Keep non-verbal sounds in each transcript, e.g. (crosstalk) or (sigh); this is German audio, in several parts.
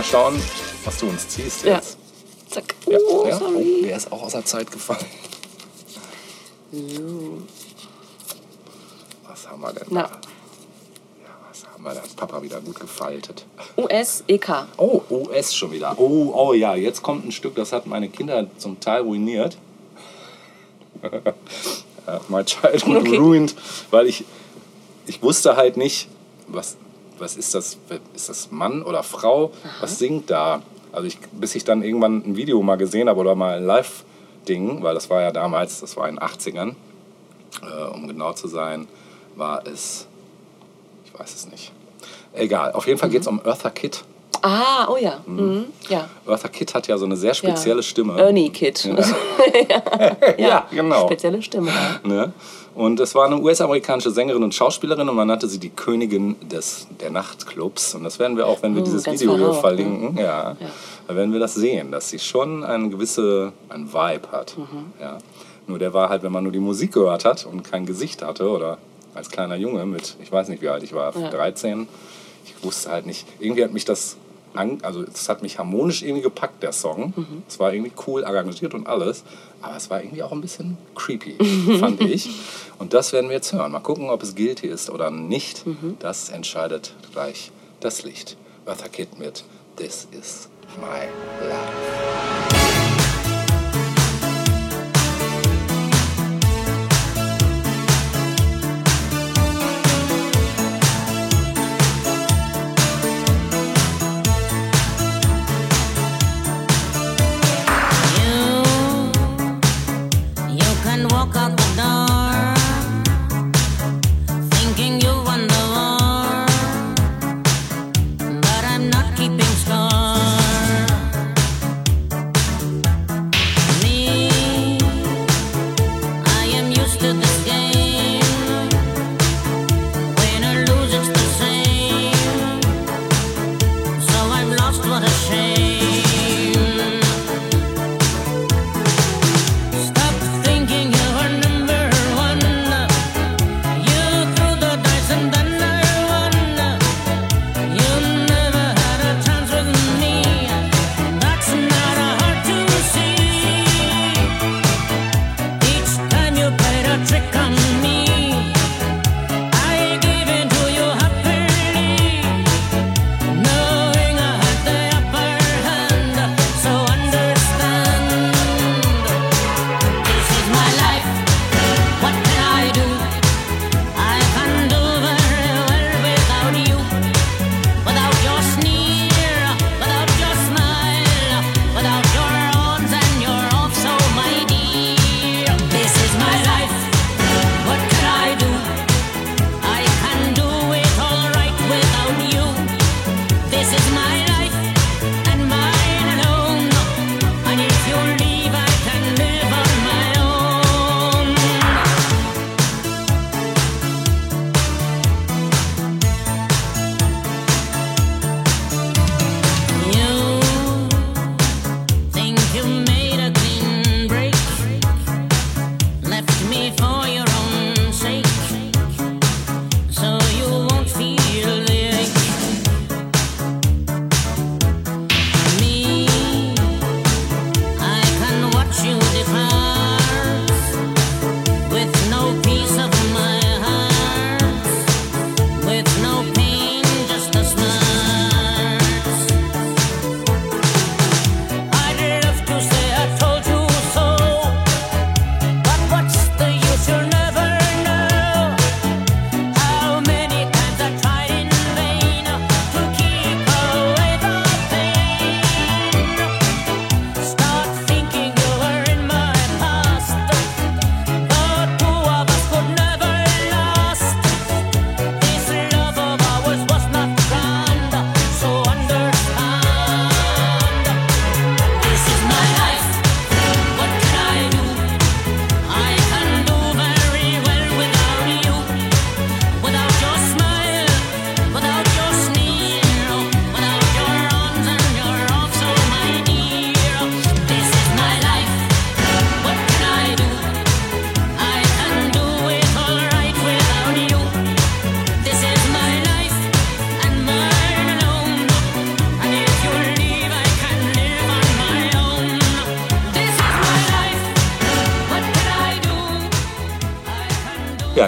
Mal schauen, was du uns ziehst Ja. jetzt. Zack. Ja. Oh, ja. Oh, sorry. der ist auch außer Zeit gefallen. Was haben wir denn Na. da? Ja, was haben wir da? Hat Papa wieder gut gefaltet. US, EK. Oh, US schon wieder. Oh, oh ja, jetzt kommt ein Stück, das hat meine Kinder zum Teil ruiniert. Ja, (laughs) My Childhood Okay. ruined, weil ich, ich wusste halt nicht, was, was ist das, ist das Mann oder Frau, was singt da? Also ich, bis ich dann irgendwann ein Video mal gesehen habe oder mal ein Live-Ding, weil das war ja damals, das war in den 80ern, äh, um genau zu sein, war es, ich weiß es nicht. Egal, auf jeden Fall geht es um Eartha Kitt. Ah, oh ja. Mhm. Ja. Eartha Kitt hat ja so eine sehr spezielle ja. Stimme. Ernie Kid. Ja. (laughs) (laughs) Ja, genau. Spezielle Stimme. ja. Ne? Und es war eine US-amerikanische Sängerin und Schauspielerin und man nannte sie die Königin des, der Nachtclubs. Und das werden wir auch, wenn wir Hm, dieses Video hier verraucht, verlinken, ja, da werden wir das sehen, dass sie schon eine gewisse, ein Vibe hat. Mhm. Ja. Nur der war halt, wenn man nur die Musik gehört hat und kein Gesicht hatte oder als kleiner Junge mit, ich weiß nicht wie alt ich war, 13, ich wusste halt nicht, irgendwie hat mich das, also es hat mich harmonisch irgendwie gepackt, der Song. Mhm. Es war irgendwie cool arrangiert und alles, aber es war irgendwie auch ein bisschen creepy, (laughs) fand ich. Und das werden wir jetzt hören. Mal gucken, ob es guilty ist oder nicht. Mhm. Das entscheidet gleich das Licht. Eartha Kitt mit This is my life.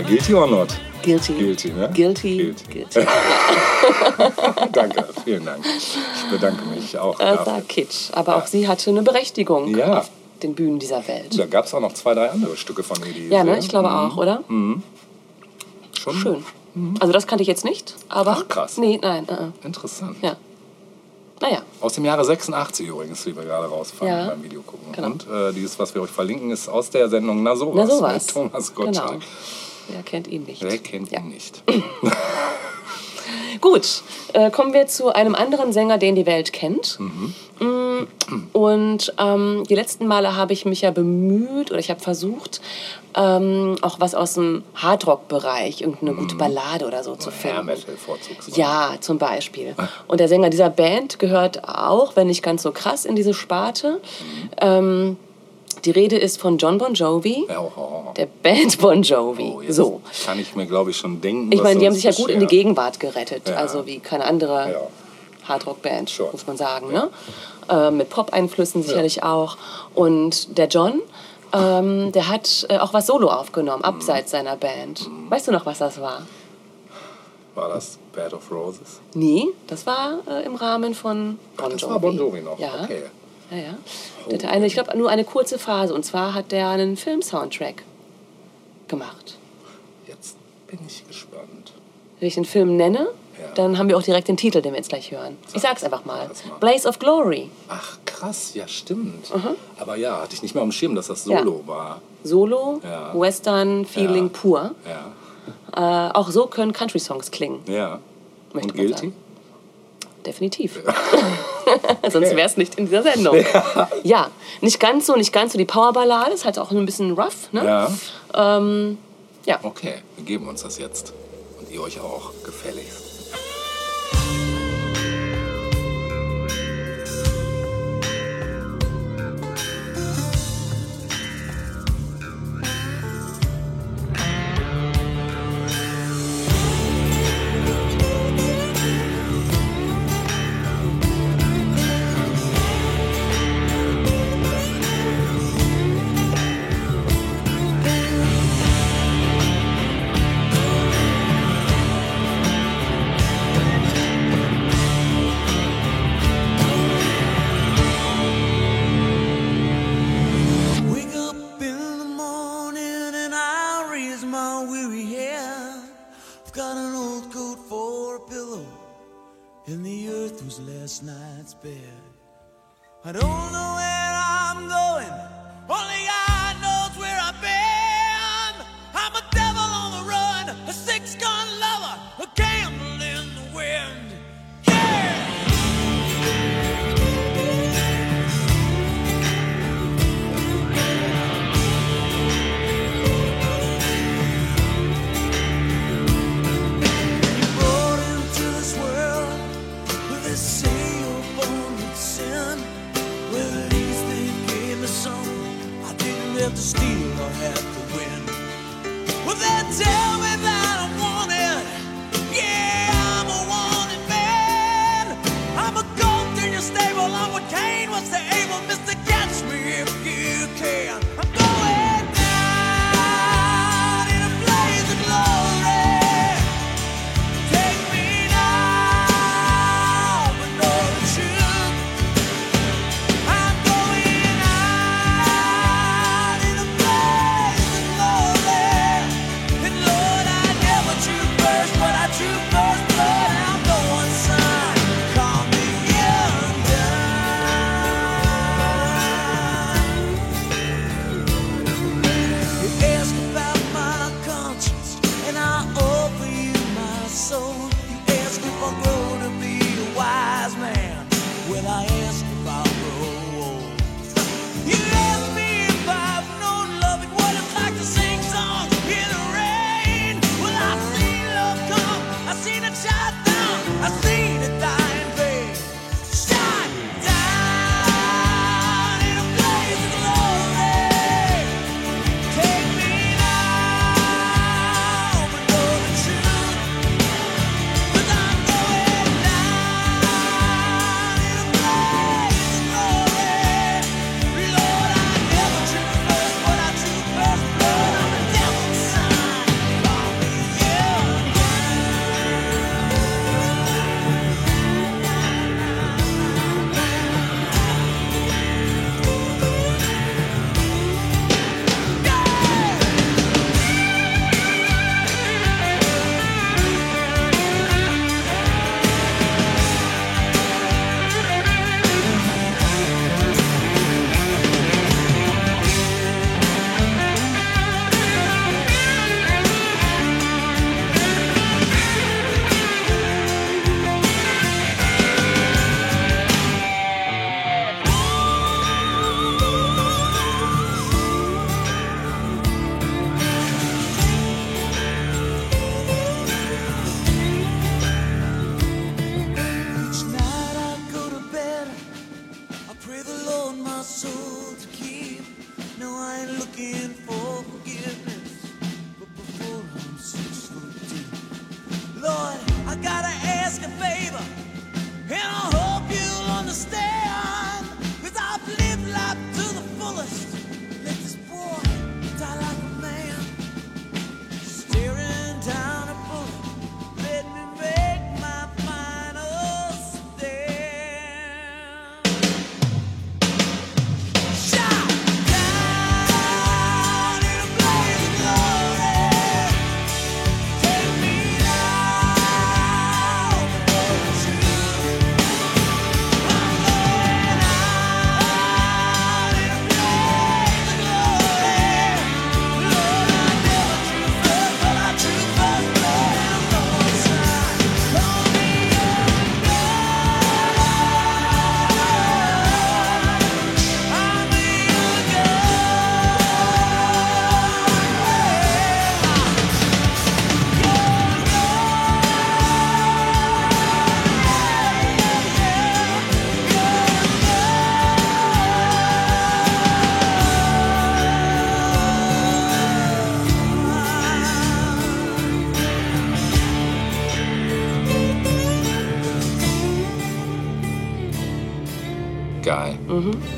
Guilty or not? Guilty. Guilty, ne? Guilty. Guilty. Guilty. (laughs) Danke, vielen Dank. Ich bedanke mich auch. Dafür. war Kitsch. Aber auch sie hatte eine Berechtigung Ja. auf den Bühnen dieser Welt. Da gab es auch noch zwei, drei andere Stücke von ihr, die Ja, ne? Ich glaube Mhm. auch, oder? Schon Schön. Also das kannte ich jetzt nicht, aber... Ach, krass. Nee, nein. Uh -uh. Interessant. Ja. Naja. Aus dem Jahre 86 übrigens, wie wir gerade rausfanden Ja. beim Video gucken. Genau. Und äh, dieses, was wir euch verlinken, ist aus der Sendung Na sowas, Na sowas. mit Thomas Gottschalk. Genau. Wer kennt ihn nicht? Wer kennt ja. ihn nicht? (laughs) Gut, äh, kommen wir zu einem anderen Sänger, den die Welt kennt. Mhm. Mm, Und ähm, die letzten Male habe ich mich ja bemüht oder ich habe versucht, ähm, auch was aus dem Hardrock-Bereich, irgendeine gute Ballade oder so zu finden. Metal vorzugsweise. Ja, zum Beispiel. Und der Sänger dieser Band gehört auch, wenn nicht ganz so krass, in diese Sparte. Ähm, die Rede ist von John Bon Jovi, Ja, oh, oh, oh. der Band Bon Jovi. Oh, so. Kann ich mir, glaube ich, schon denken. Ich meine, die haben sich ja gut in die. Gegenwart gerettet. Ja. Also wie keine andere Ja. Hardrock-Band, Schon. muss man sagen. Ne? Äh, mit Pop-Einflüssen sicherlich auch. Und der John, ähm, der hat äh, auch was Solo aufgenommen, abseits seiner Band. Weißt du noch, was das war? War das Bed of Roses? Nie, das war äh, im Rahmen von Bon Jovi. Das war Bon Jovi noch. Ja, Okay. Ja, ja. Der hatte eine, ich glaube, nur eine kurze Phase. Und zwar hat der einen Film-Soundtrack gemacht. Jetzt bin ich gespannt. Wenn ich den Film nenne, Ja. dann haben wir auch direkt den Titel, den wir jetzt gleich hören. Ich sag's einfach mal. Mal. Blaze of Glory. Ach, krass, ja, stimmt. Aber ja, hatte ich nicht mehr am Schirm, dass das Solo war. Solo, Ja. Western, Feeling Ja. pur. Ja. Äh, auch so können Country-Songs klingen. Ja. Möchte Und Guilty? sagen. Definitiv. (laughs) Sonst wäre es nicht in dieser Sendung. Ja. nicht ganz so, nicht ganz so die Powerballade, ist halt auch ein bisschen rough. Ne? Ja. Ähm, ja. Okay, wir geben uns das jetzt. Und ihr euch auch gefälligst.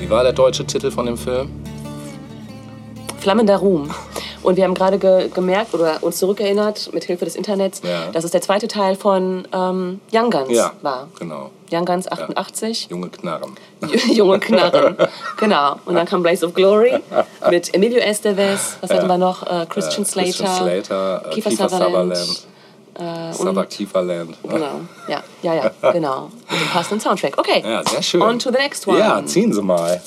Wie war der deutsche Titel von dem Film? Flammender Ruhm. Und wir haben gerade ge gemerkt oder uns zurückerinnert, mit Hilfe des Internets, Ja. dass es der zweite Teil von ähm, Young Guns Ja, war. genau. Young Guns 88. Junge Knarren. (laughs) Junge Knarren. genau. Und dann kam Blaze of Glory mit Emilio Estevez. Was hatten wir noch? Äh, Christian Slater. Christian Slater, äh, Kiefer Kiefer Sutherland. Sutherland. Suther Kieferland. Genau. Ja, ja, ja, genau. Mit dem passenden Soundtrack. Okay. Ja, sehr schön. On to the next one. Ja, ziehen Sie mal.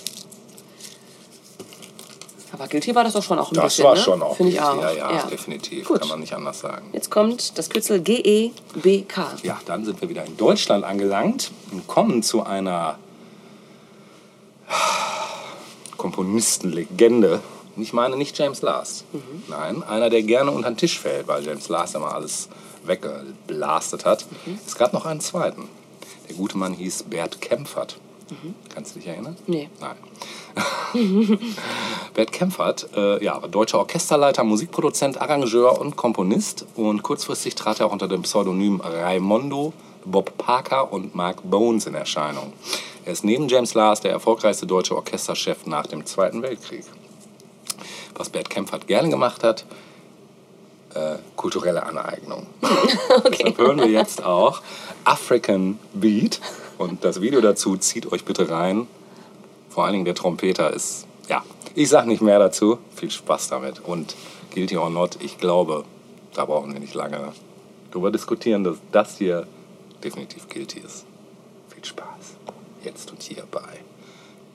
Aber Guilty war das doch schon auch ein Das bisschen, war ne? schon auch. Finde ich auch. Ja, ja, definitiv. Gut. Kann man nicht anders sagen. Jetzt kommt das Kürzel GEBK. Ja, dann sind wir wieder in Deutschland angelangt und kommen zu einer Komponistenlegende. Und Ich meine nicht James Last. Nein, einer, der gerne unter den Tisch fällt, weil James Last immer alles weggeblastet hat. Es gab noch einen zweiten. Der gute Mann hieß Bert Kempfert. Kannst du dich erinnern? Nee. Nein. (laughs) Bert Kempfert, äh, ja, war deutscher Orchesterleiter, Musikproduzent, Arrangeur und Komponist. Und kurzfristig trat er auch unter dem Pseudonym Raimondo, Bob Parker und Mark Bones in Erscheinung. Er ist neben James Last der erfolgreichste deutsche Orchesterchef nach dem Zweiten Weltkrieg. Was Bert Kempfert gerne gemacht hat, äh, kulturelle Aneignung. (laughs) Deshalb hören wir jetzt auch African Beat. Und das Video dazu zieht euch bitte rein. Vor allen Dingen der Trompeter ist, ja, ich sag nicht mehr dazu. Viel Spaß damit. Und Guilty or Not, ich glaube, da brauchen wir nicht lange darüber diskutieren, dass das hier definitiv Guilty ist. Viel Spaß. Jetzt und hier bei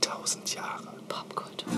1000 Jahre. Popkultur.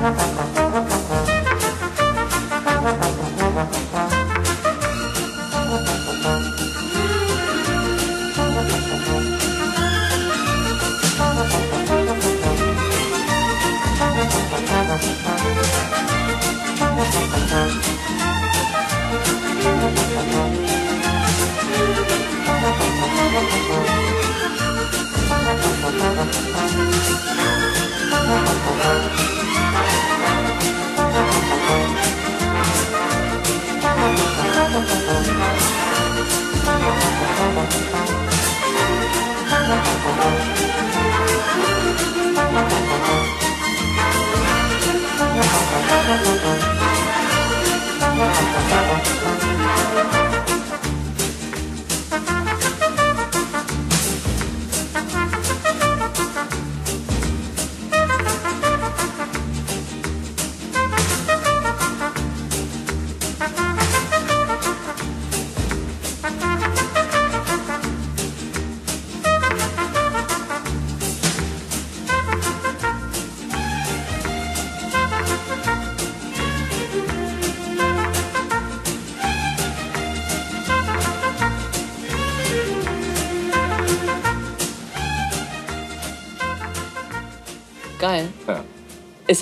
Geil.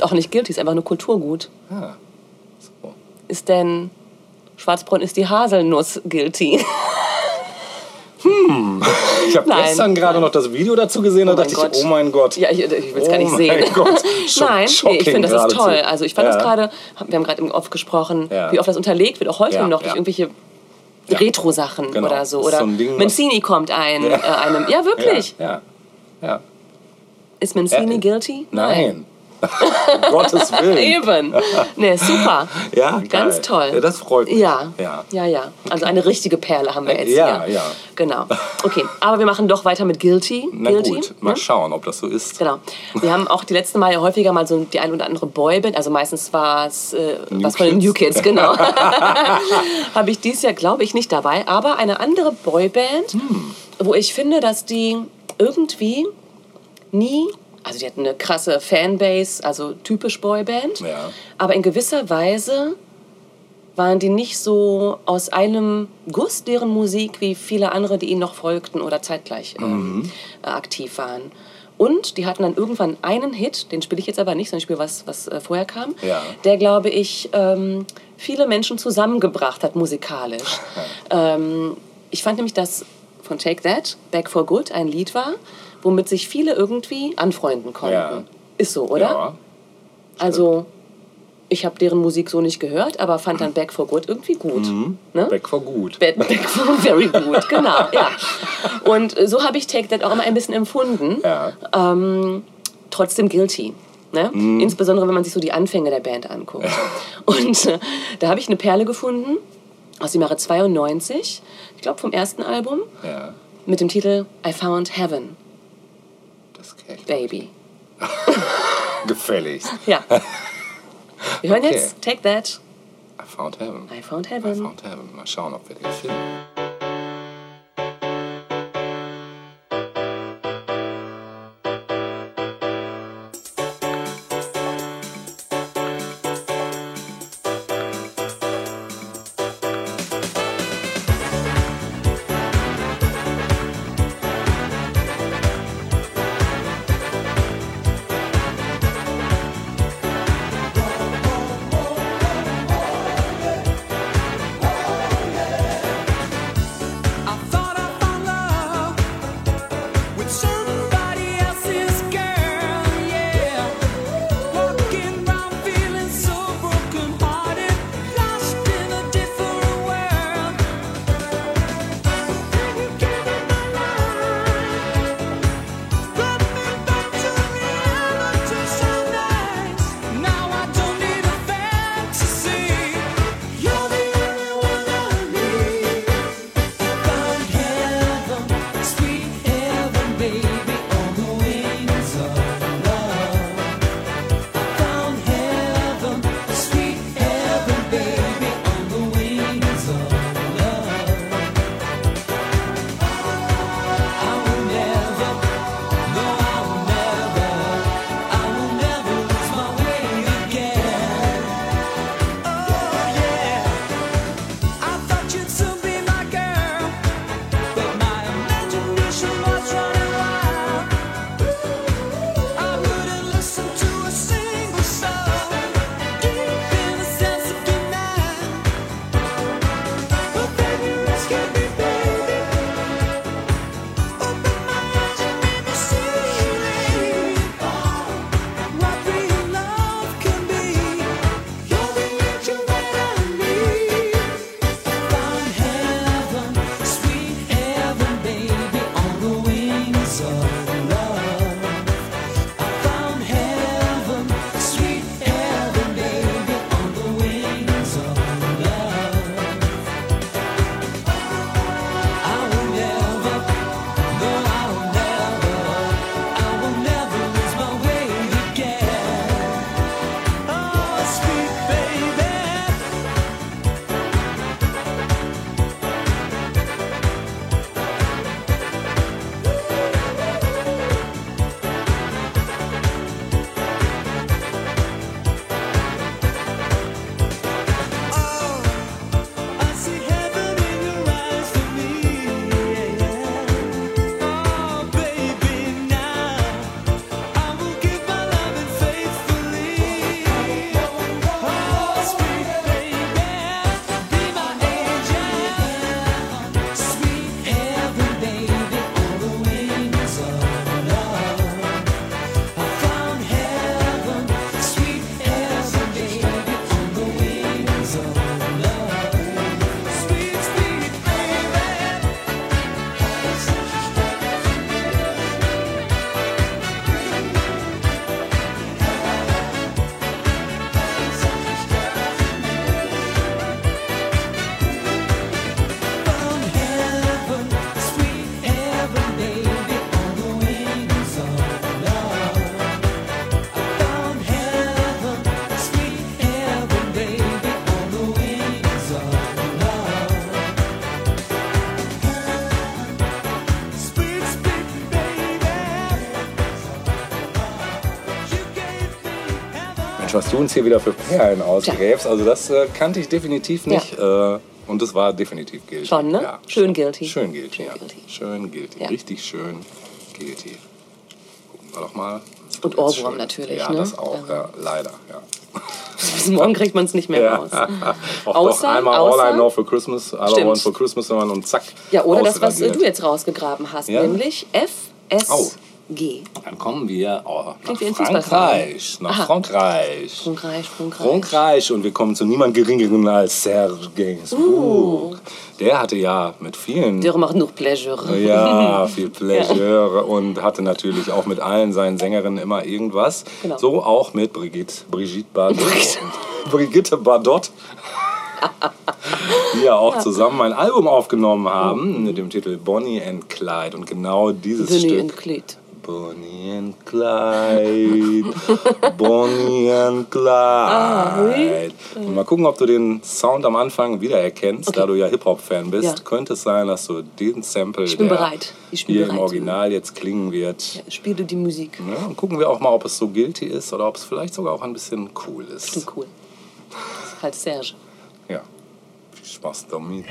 Auch nicht guilty, ist einfach nur Kulturgut. Ah. So. Ist denn Schwarzbräun ist die Haselnuss guilty? (laughs) Ich habe Nein. gestern gerade noch das Video dazu gesehen, da Oh mein dachte Gott. ich, oh mein Gott. Ja, ich, ich will es gar Oh nicht mein sehen. (laughs) Schock- Nein, nee, ich finde, das ist toll. Also ich fand das Ja. gerade, wir haben gerade oft gesprochen, Ja. wie oft das unterlegt wird, auch heute Ja, noch durch irgendwelche. Retro-Sachen Genau. oder so. Das Oder so Ding, Mancini kommt ein, Äh, einem. Ja, wirklich. Ja. Ist Mancini Äh, guilty? Nein. Um (laughs) Gottes Willen. Eben. Nee, super. (laughs) Ja, Ganz geil. toll. Ja, das freut mich. Ja. Ja. ja, ja. Also eine richtige Perle haben wir jetzt Ja, hier. ja. Genau. (laughs) Okay, aber wir machen doch weiter mit Guilty. Na Guilty. gut, mal ne? schauen, ob das so ist. Genau. Wir haben auch die letzten Mal ja häufiger mal so die ein oder andere Boyband, also meistens war es äh, was von den New Kids, genau. Habe ich dieses Jahr, glaube ich, nicht dabei, aber eine andere Boyband, Hm. wo ich finde, dass die irgendwie nie, also die hatten eine krasse Fanbase, also typisch Boyband, Ja. aber in gewisser Weise waren die nicht so aus einem Guss deren Musik wie viele andere, die ihnen noch folgten oder zeitgleich ähm, äh, aktiv waren. Und die hatten dann irgendwann einen Hit, den spiele ich jetzt aber nicht, sondern ich spiele was, was äh, vorher kam, Ja. der, glaube ich, ähm, viele Menschen zusammengebracht hat musikalisch. (laughs) ähm, ich fand nämlich, dass von Take That, Back for Good, ein Lied war, womit sich viele irgendwie anfreunden konnten. Ja. Ist so, oder? Ja. Also, ich habe deren Musik so nicht gehört, aber fand dann Back for Good irgendwie gut. Ne? Back for gut. Back, Back for (laughs) Very Good, genau, ja. Und so habe ich Take That auch immer ein bisschen empfunden. Ja. Ähm, trotzdem guilty. Ne? Insbesondere, wenn man sich so die Anfänge der Band anguckt. Und äh, da habe ich eine Perle gefunden aus dem Jahre 92, ich glaube vom ersten Album, Ja. mit dem Titel I Found Heaven. Baby. Gefälligst. Ja. Wir hören Okay. jetzt Take That, I found heaven. I Found heaven. I found heaven. Mal schauen, ob wir den finden. Was du uns hier wieder für Perlen ausgräbst. Also das äh, kannte ich definitiv nicht. Äh, und das war definitiv guilty. Schon, ne? Ja, Schön guilty. Schön guilty, Schön ja. guilty. Schön guilty. Ja. Richtig schön guilty. Gucken wir doch mal. Und Ohrwurm schön. natürlich, Ja, ne? das auch. Ja. Ja, leider, ja. (laughs) Bis morgen kriegt man es nicht mehr raus. (laughs) Auch Außer- doch einmal außer- All I Know for Christmas, All I. Want for Christmas hören und zack. Ja, oder das, was du jetzt rausgegraben hast, nämlich F, S, Oh. G. Dann kommen wir oh, nach. Frankreich. Nach Aha. Frankreich. Frankreich, Frankreich. Frankreich und wir kommen zu niemand geringeren als Serge Gainsbourg. Der hatte ja mit vielen Der macht nur Pleasure. ja, (laughs) viel Pleasure und hatte natürlich auch mit allen seinen Sängerinnen immer irgendwas. Genau. So auch mit Brigitte, Brigitte Bardot. Brigitte (laughs) Bardot. Die ja auch zusammen ein Album aufgenommen haben mit dem Titel Bonnie and Clyde. Und genau dieses Bonnie Stück. and Clyde. Bonnie and Clyde, (laughs) Bonnie and Clyde. Und mal gucken, ob du den Sound am Anfang wiedererkennst, da du ja Hip-Hop-Fan bist. Ja. Könnte es sein, dass du den Sample, Ich bin bereit. Ich bin hier im bereit. Original jetzt klingen wird. Spiele die Musik. Ne? Und gucken wir auch mal, ob es so guilty ist oder ob es vielleicht sogar auch ein bisschen cool ist. Klingt cool. Das ist halt Serge. Ja. Viel Spaß damit.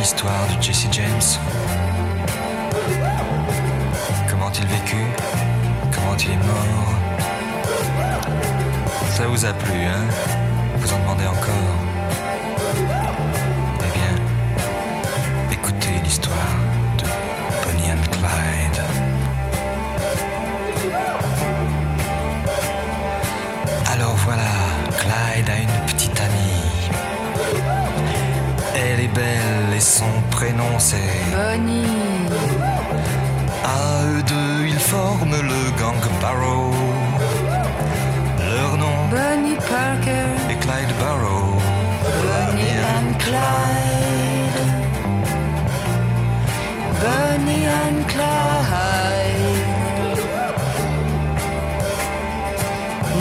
L'histoire de Jesse James. Comment il vécut Comment il est mort. Ça vous a plu, hein? Vous en demandez encore? Eh bien, écoutez l'histoire de Bonnie and Clyde. Alors voilà, Clyde a une petite amie. Elle est belle et son prénom c'est Bonnie, À eux deux, ils forment le gang Barrow. Leur nom Bonnie Parker, est Clyde Barrow. Bonnie and Clyde. Bonnie and Clyde.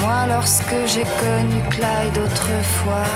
Moi, lorsque j'ai connu Clyde autrefois,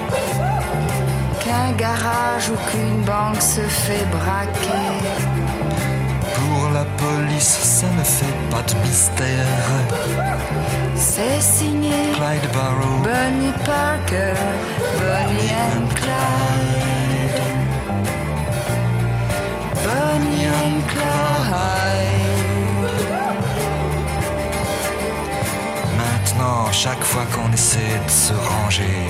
Qu'un garage ou qu'une banque se fait braquer. pour la police, ça ne fait pas de mystère. C'est signé Clyde Barrow, Bonnie Parker, Bonnie and Clyde. Bonnie and Clyde. maintenant, chaque fois qu'on essaie de se ranger,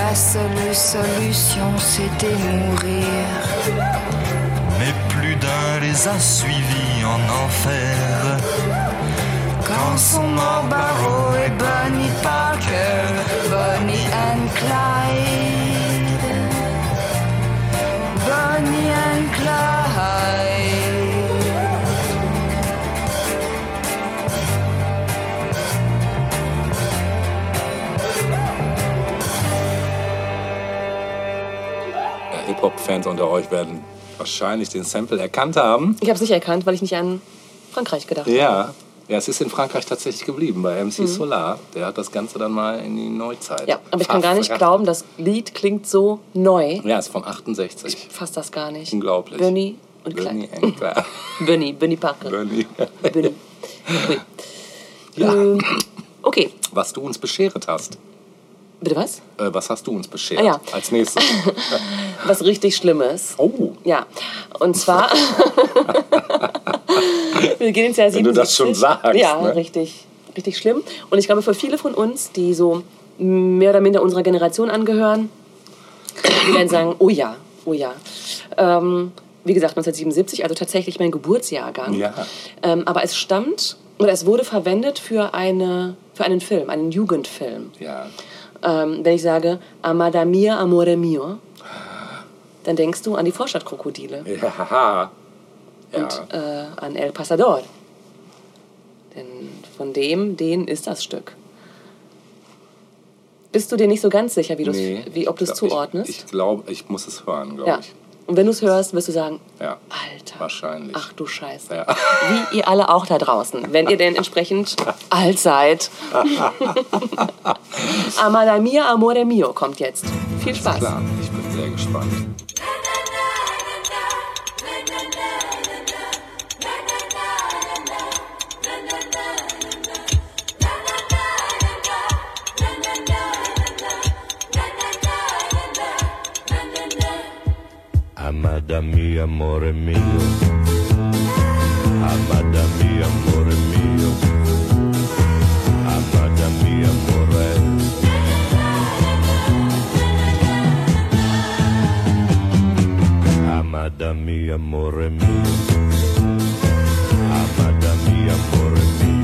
La seule solution, c'était mourir. destin les a suivis en enfer. Quand sont morts Barrow et Bonnie Parker, Bonnie and Clyde. Hip-Hop-Fans unter euch werden wahrscheinlich den Sample erkannt haben. Ich habe es nicht erkannt, weil ich nicht an Frankreich gedacht habe. Ja. Ja, es ist in Frankreich tatsächlich geblieben, bei MC Solar. Der hat das Ganze dann mal in die Neuzeit. Mhm. Ja, aber ich kann gar nicht glauben, das Lied klingt so neu. Ja, ist von 68. Ich fass das gar nicht. Unglaublich. Bernie und Bernie Clyde. (laughs) Bernie, Bernie Parker. Bernie. Bernie. (laughs) Ja. Ähm, okay, Was du uns beschert hast. Bitte was? Äh, was hast du uns beschert? Ah, ja. Als nächstes. (laughs) Was richtig Schlimmes. Oh, Ja, und zwar. (laughs) wir gehen ins Jahr 77. Wenn du das schon sagst, Ja, ne? richtig, richtig schlimm. Und ich glaube, für viele von uns, die so mehr oder minder unserer Generation angehören, die werden sagen: Oh ja, oh ja. Ähm, wie gesagt, 1977, also tatsächlich mein Geburtsjahrgang. Ja. Ähm, aber es stammt oder es wurde verwendet für, eine, für einen Film, einen Jugendfilm. ja. Ähm, wenn ich sage Amada mia, amore mio, dann denkst du an die Vorstadtkrokodile Ja. Ja. und äh, an El Pasador. Denn von dem, den ist das Stück. Bist du dir nicht so ganz sicher, wie, Nee, wie ob du es zuordnest? Ich, ich glaube, ich muss es hören, glaube ja. ich. Und wenn du es hörst, wirst du sagen, Ja. Alter, Wahrscheinlich. ach du Scheiße. Ja. Wie ihr alle auch da draußen, wenn ihr denn entsprechend (laughs) alt seid. (laughs) Amada mia, amore mio kommt jetzt. Viel Spaß. Klar, ich bin sehr gespannt. Amada mia, amore mio. Amada mia, amore mio. Amada mia, amore. Amada mia, amore mio. Amada mia, amore mio.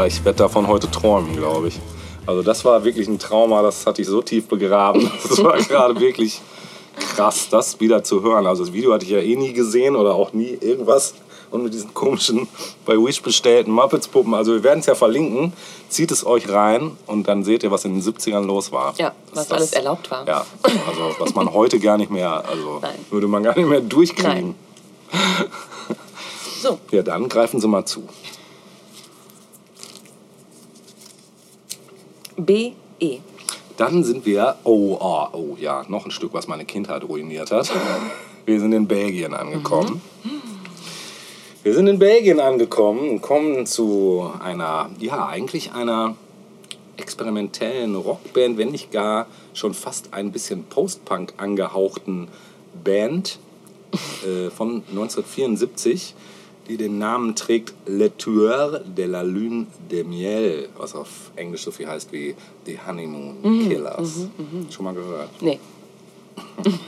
Ja, ich werde davon heute träumen, glaube ich. Also das war wirklich ein Trauma, das hatte ich so tief begraben. (laughs) Das war gerade wirklich krass, das wieder zu hören. Also das Video hatte ich ja eh nie gesehen oder auch nie irgendwas. Und mit diesen komischen, bei Wish bestellten Muppets-Puppen. Also wir werden es ja verlinken. Zieht es euch rein und dann seht ihr, was in den 70ern los war. Ja, Das was ist alles erlaubt war. Ja, also was man heute gar nicht mehr, also (laughs) Nein. würde man gar nicht mehr durchkriegen. So, (laughs) Ja, dann greifen Sie mal zu. B, E. Dann sind wir, oh, oh, oh, ja, noch ein Stück, was meine Kindheit ruiniert hat. Wir sind in Belgien angekommen. Wir sind in Belgien angekommen und kommen zu einer, ja, eigentlich einer experimentellen Rockband, wenn nicht gar schon fast ein bisschen Post-Punk angehauchten Band äh, von 1974, die den Namen trägt Le Tueur de la Lune de Miel, was auf Englisch so viel heißt wie The Honeymoon Killers. Schon mal gehört? Nee. (laughs)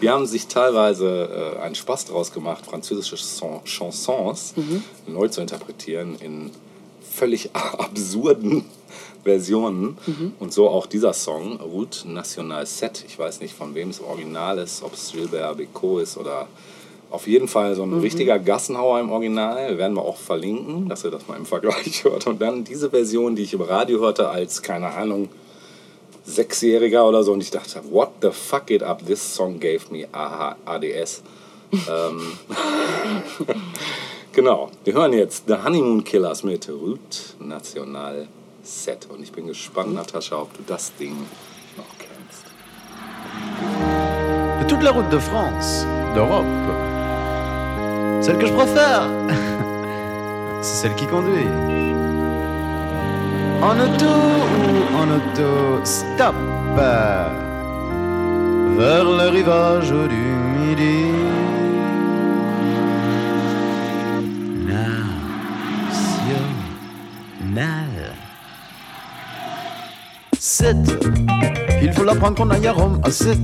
Die haben sich teilweise äh, einen Spaß draus gemacht, französische Son Chansons neu zu interpretieren in völlig (laughs) absurden Versionen. Und so auch dieser Song, Route National 7. Ich weiß nicht, von wem es original ist, ob es Gilbert Bécaud ist oder auf jeden Fall so ein richtiger Gassenhauer im Original. Werden wir auch verlinken, dass ihr das mal im Vergleich (laughs) hört. Und dann diese Version, die ich im Radio hörte, als, keine Ahnung, Sechsjähriger oder so und ich dachte, what the fuck it up, this song gave me ADS. (laughs) ähm, (laughs) genau, wir hören jetzt The Honeymoon Killers mit Route National Set und ich bin gespannt, Natascha, ob du das Ding noch kennst. De toute la route de France, d'Europe, celle que je préfère, (laughs) c'est celle qui conduit. En auto ou en auto, stop vers le rivage du midi. National. 7. Il faut la prendre qu'on aille à Rome à 7.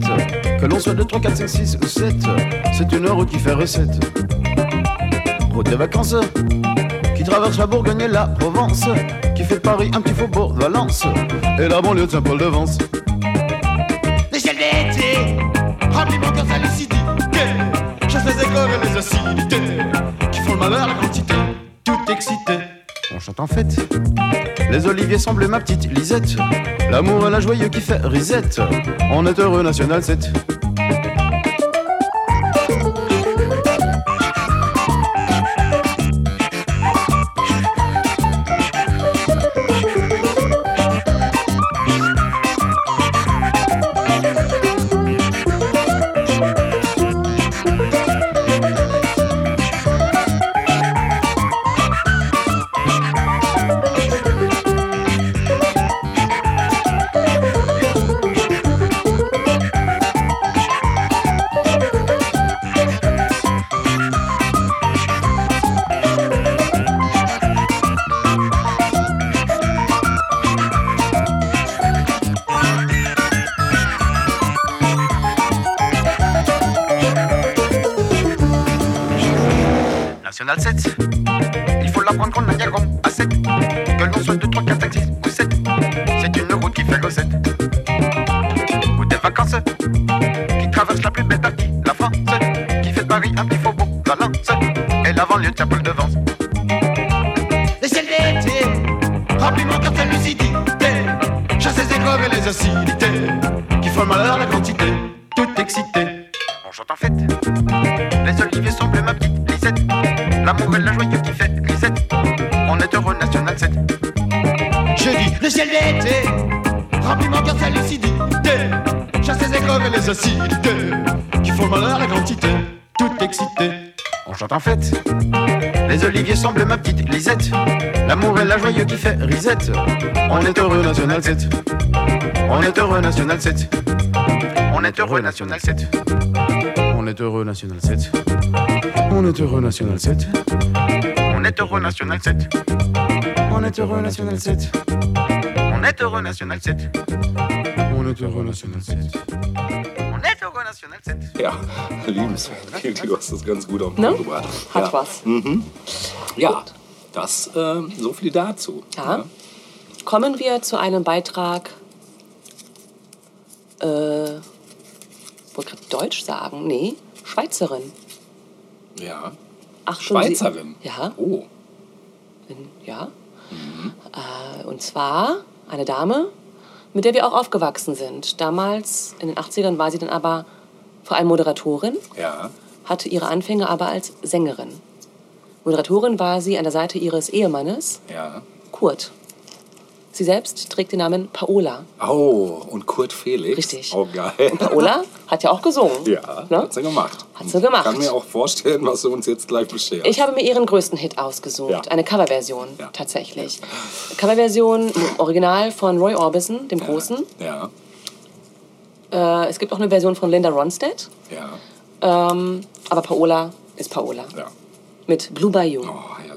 Que l'on soit de 3, 4, 5, 6 ou 7. C'est une route qui fait recette. Route de vacances qui traverse la Bourgogne et la Provence. Qui fait Paris un petit faubourg de Valence. Et la banlieue de Saint-Paul-de-Vence. L'échelle d'été remplit mon cœur sa lucidité. Chasse les écoles et les acidités qui font le malheur, la quantité. Tout excité. On chante en fête. Les oliviers semblent ma petite Lisette. L'amour et la joyeux qui fait risette. On est heureux, National 7. 7. On est heureux, National 7. On est heureux, National 7. On est heureux, National 7. On est heureux, National 7. On est heureux, National 7. On est heureux, National 7. On est heureux, National 7. On est heureux, National 7. On est heureux, National 7. Ja, liebenswert. Du hast das ganz gut auf den Ne? Punkt gebracht. Hat ja. was. Ja, Das, äh, so viel dazu. Ja. Kommen wir zu einem Beitrag, äh, wollte gerade Deutsch sagen? Nee, Schweizerin. Ja. Ach, schon sie- Schweizerin. Ja, Oh. ja. Äh, und zwar eine Dame, mit der wir auch aufgewachsen sind. Damals, in den 80ern, war sie dann aber vor allem Moderatorin, Ja. hatte ihre Anfänge aber als Sängerin. Moderatorin war sie an der Seite ihres Ehemannes, Ja. Kurt. Sie selbst trägt den Namen Paola. Oh, und Kurt Felix. Richtig. Oh, geil. Paola hat ja auch gesungen. Ja, Ne? hat sie gemacht. Hat sie gemacht. Ich kann mir auch vorstellen, was du uns jetzt gleich beschert. Ich habe mir ihren größten Hit ausgesucht. Ja. Eine Coverversion, Ja. tatsächlich. Coverversion, im Original von Roy Orbison, dem Großen. Ja, Äh, es gibt auch eine Version von Linda Ronstadt. ja, Ähm, aber Paola ist Paola. ja. Mit Blue Bayou. Oh, herrlich.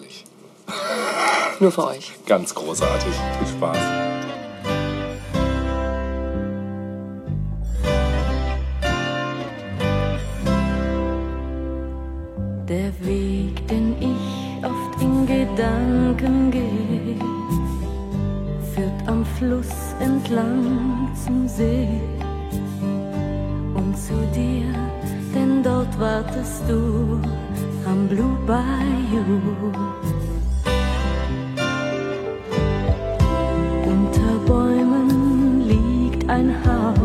Nur für euch. Ganz großartig. Viel Spaß. Der Weg, den ich oft in Gedanken gehe, führt am Fluss entlang zum See und zu dir, denn dort wartest du am Blue Bayou. Liegt ein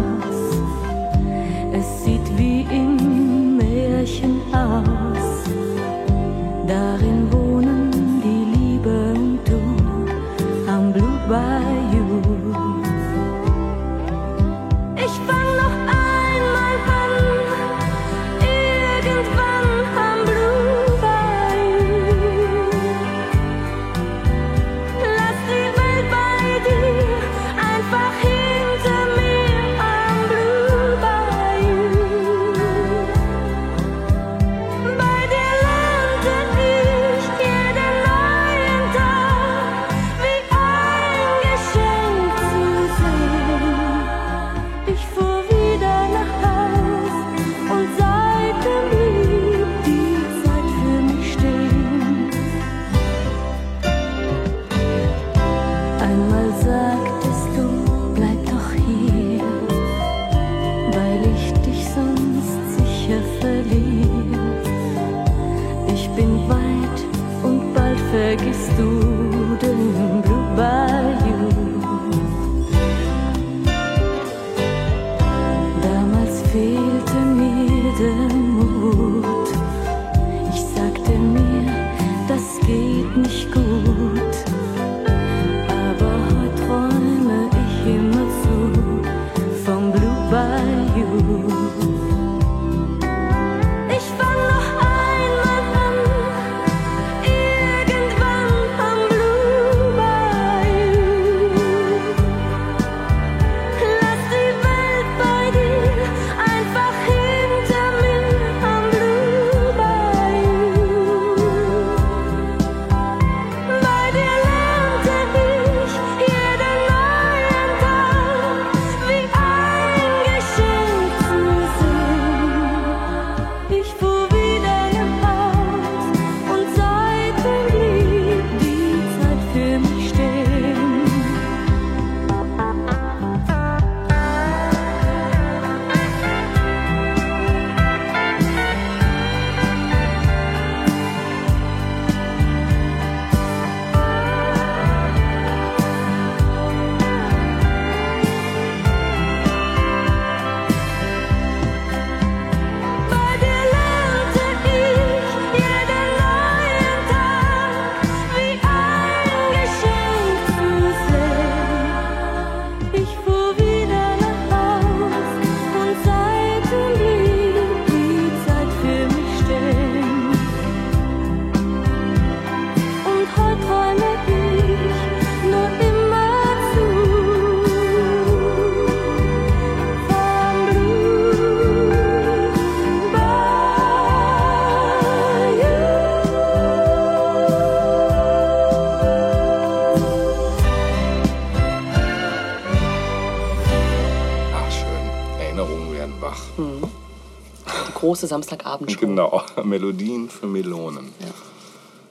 große Samstagabend Genau. (laughs) Melodien für Melonen.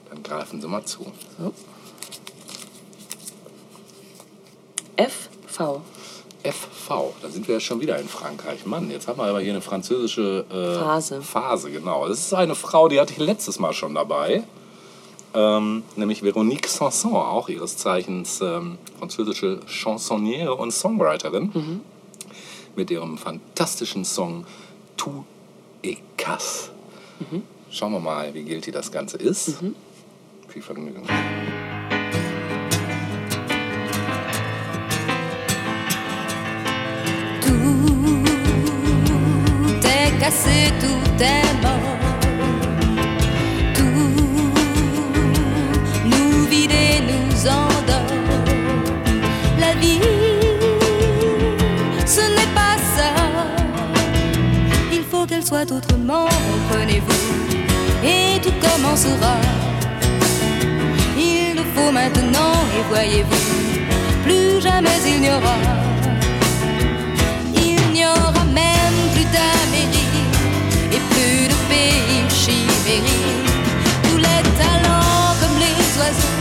Dann greift Werfen Sie mal zu. FV. FV, da sind wir ja schon wieder in Frankreich. Mann, jetzt haben wir aber hier eine französische äh, Phase. Phase, genau. Das ist eine Frau, die hatte ich letztes Mal schon dabei. Ähm, nämlich Veronique Sanson, auch ihres Zeichens ähm, französische Chansonniere und Songwriterin. Mit ihrem fantastischen Song Tout et Casse. Schauen wir mal, wie guilty das Ganze ist. Viel Vergnügen. Tout est cassé, tout est mort. Soit autrement, comprenez-vous? Et tout commencera. Il nous faut maintenant, et voyez-vous, plus jamais il n'y aura. Il n'y aura même plus d'Amérique et plus de pays chimériques. Tous les talents comme les oiseaux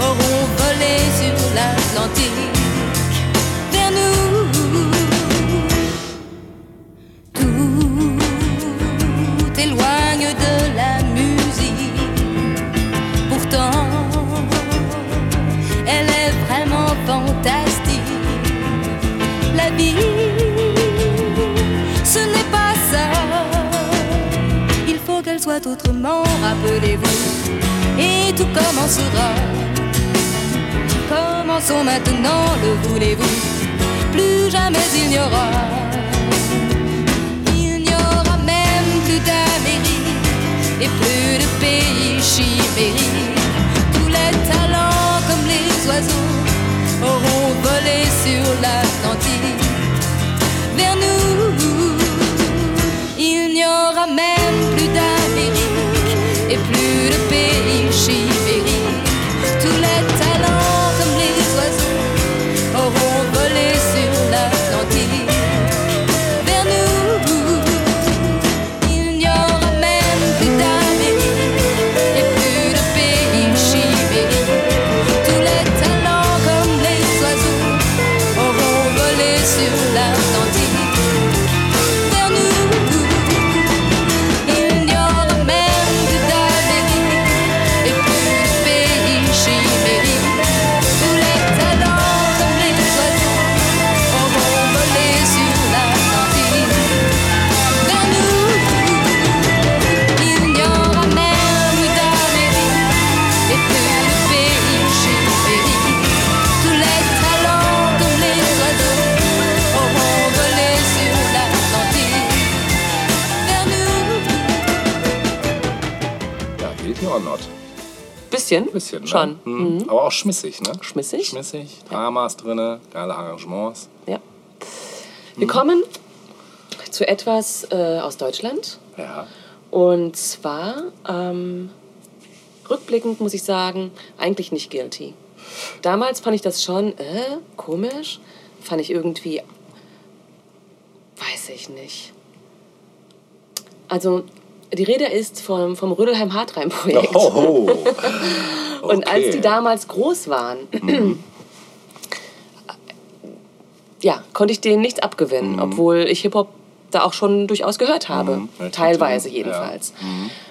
auront volé sur l'Atlantique Tout éloigne de la musique. Pourtant, elle est vraiment fantastique. La vie, ce n'est pas ça. Il faut qu'elle soit autrement, rappelez-vous. Et tout commencera. Commençons maintenant, le voulez-vous? Plus jamais il n'y aura. d'Amérique et plus de pays chimériques. Tous les talents comme les oiseaux auront volé sur l'Atlantique vers nous. Il n'y aura même plus d'Amérique et plus de pays chimériques. Tous les Bisschen? Bisschen, ne? Schon. Mhm. Aber auch schmissig, ne? Schmissig? Schmissig, Dramas drinne, geile Arrangements. Ja. Wir kommen zu etwas äh, aus Deutschland. Ja. Und zwar, ähm, rückblickend muss ich sagen, eigentlich nicht guilty. Damals fand ich das schon, äh, komisch. Fand ich irgendwie, weiß ich nicht. Also, die Rede ist vom, vom Rödelheim-Hartreim-Projekt. Oh, (laughs) Und als okay. die damals groß waren, (clears throat) ja, konnte ich denen nichts abgewinnen, obwohl ich Hip-Hop da auch schon durchaus gehört habe. Mhm. Teilweise ja. jedenfalls.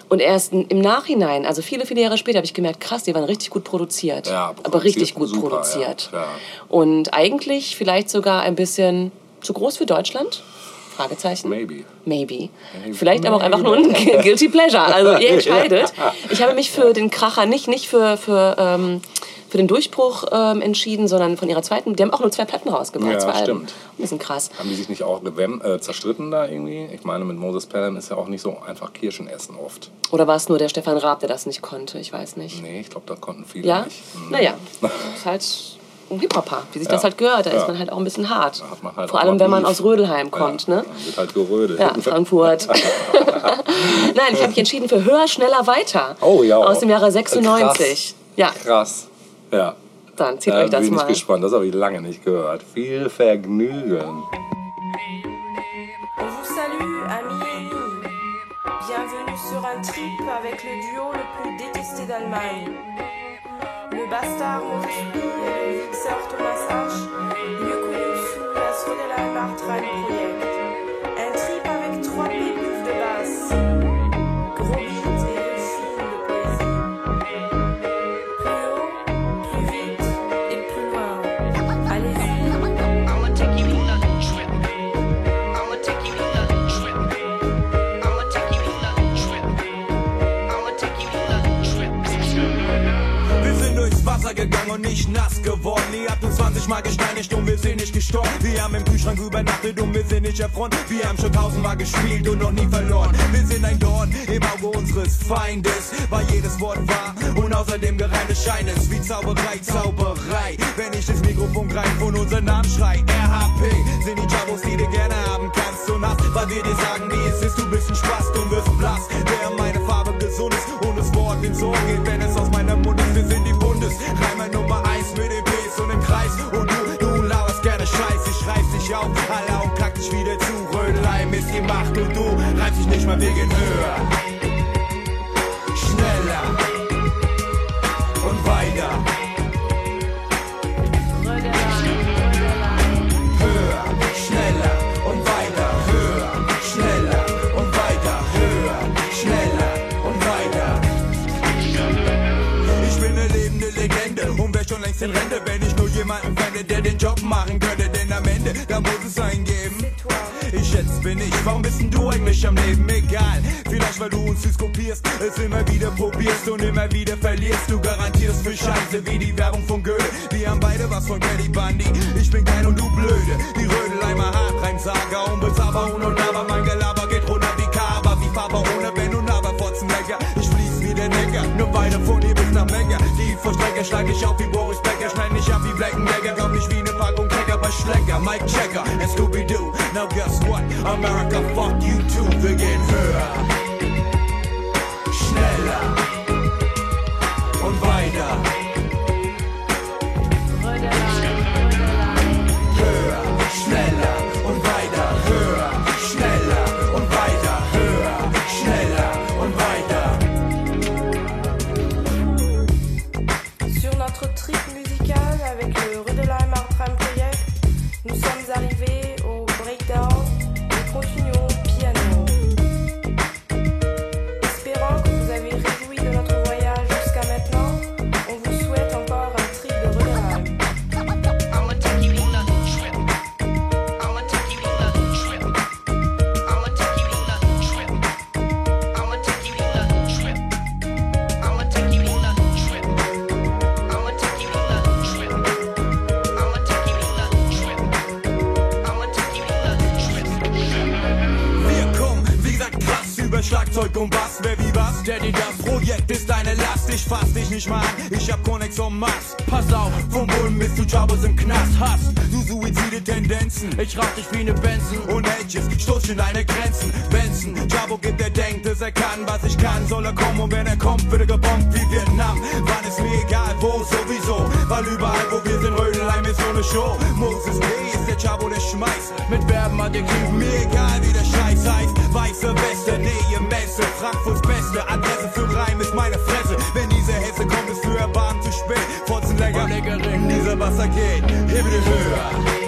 Und erst im Nachhinein, also viele, viele Jahre später, habe ich gemerkt, krass, die waren richtig gut produziert. Ja, aber produziert richtig gut super, produziert. ja. Und eigentlich vielleicht sogar ein bisschen zu groß für Deutschland? Fragezeichen. Maybe. Maybe. Vielleicht aber auch einfach nur ein (laughs) Guilty Pleasure. Also ihr entscheidet. (laughs) Ich habe mich für den Kracher nicht, nicht für, für, ähm, für den Durchbruch ähm, entschieden, sondern von ihrer zweiten. Die haben auch nur zwei Platten rausgebracht, Ja, zwei Alben. stimmt. Ein bisschen krass. Haben die sich nicht auch gewämm- äh, zerstritten da irgendwie? Ich meine, mit Moses Pelham ist ja auch nicht so einfach Kirschen essen oft. Oder war es nur der Stefan Raab, der das nicht konnte? Ich weiß nicht. Nee, ich glaube, da konnten viele Ja? nicht. Mhm. Naja, (laughs) ist halt ein Hip-Hopper, wie sich Ja. das halt gehört. Da Ja. ist man halt auch ein bisschen hart. man halt Vor allem, wenn man aus Rödelheim kommt. ja, Ne? Dann wird halt gerödelt. Ja, Frankfurt. (laughs) Nein, ich habe mich entschieden für Höher, Schneller, Weiter. Oh ja. Aus dem Jahre 96. Ja, Krass. Ja. dann zieht Da euch das bin ich mal. gespannt. Das habe ich lange nicht gehört. Viel Vergnügen. Bienvenue sur un trip avec le duo le plus détesté d'Allemagne. bastard, mauvais Sœur Thomas H, mieux connu sous la l'assaut de la Bartrane gegangen und nicht nass geworden. Die hat uns 20 Mal gesteinigt und wir sind nicht gestorben. Wir haben im Kühlschrank übernachtet und wir sind nicht erfroren. Wir haben schon tausendmal gespielt und noch nie verloren. Wir sind ein Dorn im Auge unseres Feindes, weil jedes Wort wahr und außerdem gereimte Schein ist wie Zauberei, Zauberei. Wenn ich das Mikrofon greif und unseren Namen schrei, RHP sind die Jabos, die du gerne haben kannst. So nass, weil wir dir sagen, wie es ist, du bist ein Spaß, du wirst blass. Während meine Farbe gesund ist und das Wort ins Ohr geht, wenn es aus meinem Mund ist, wir sind die Bundes. Reimer Nummer 1 mit EPs und im Kreis. Und du, du laberst gerne Scheiß, ich reiß dich auf, alle und kack dich wieder zu. Rödelheim ist gemacht und du reibst dich nicht mal wegen höher. Schneller und weiter. Und längst in Rente, wenn ich nur jemanden fände, der den Job machen könnte. Denn am Ende, da muss es einen geben. Ich jetzt bin ich, warum bist denn du eigentlich am Leben? Egal, vielleicht weil du uns süß kopierst, es immer wieder probierst und immer wieder verlierst. Du garantierst für Scheiße wie die Werbung von Goethe. Wir haben beide was von Kelly Bundy. Ich bin geil und du blöde. Die Rödeleimer Hartreimsager, unbezahlbar und unnahbar. Mein Gelaber geht runter wie Kaba, wie Faber ohne Wenn und Aber, Fotzenlecker. Ich fließ wie der Neckar, nur weiter von hier bis nach Mekka. Die Verstrecker schlag ich auf wie Boris Becker, wie Blackendecker, glaub nicht wie eine Packung Cracker bei Schlecker. Mike Checker Scooby-Doo. Now guess what? America, fuck you too. Wir gehen höher, schneller Und Bass. Wer wie was, Daddy, das Projekt ist deine Last. Ich fass dich nicht mal an, ich hab Connex en Mass. Pass auf, vom Bullen bis zu Jabos im Knast. Hast du suizide Tendenzen? Ich rauch dich wie ne Benson. Und Edges, stoß schon deine Grenzen. Benson, Jabo gibt, der denkt, dass er kann, was ich kann. Soll er kommen und wenn er kommt, wird er gebombt wie Vietnam. Wann ist mir egal, wo, sowieso. Weil überall, wo wir sind, Rödelheim ist so ne Show. Moses B. ist der Jabo, der schmeißt. Mit Verben, Adjektiven, mir egal, wie der Scheiß heißt. Weiße Weste, Nähe, Messe. Frankfurts beste Adresse für Reim ist meine Fresse. Wenn diese Hesse kommt, ist für Erbarmen zu spät. Fotzen lecker, Leckerin, dieser Wasser geht. Bitte höher.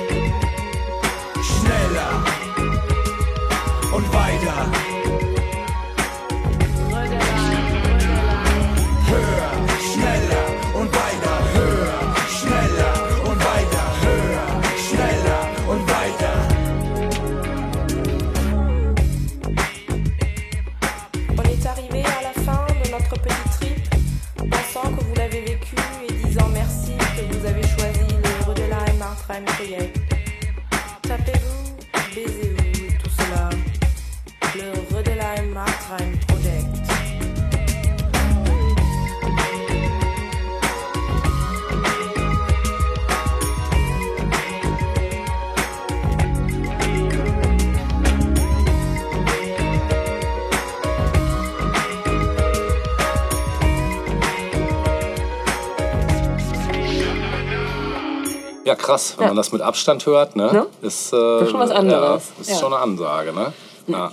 Krass, wenn Ja. man das mit Abstand hört, ne? Ne? Ist, äh, ist schon was anderes. Ja, ist Ja. schon eine Ansage, ne? Ja.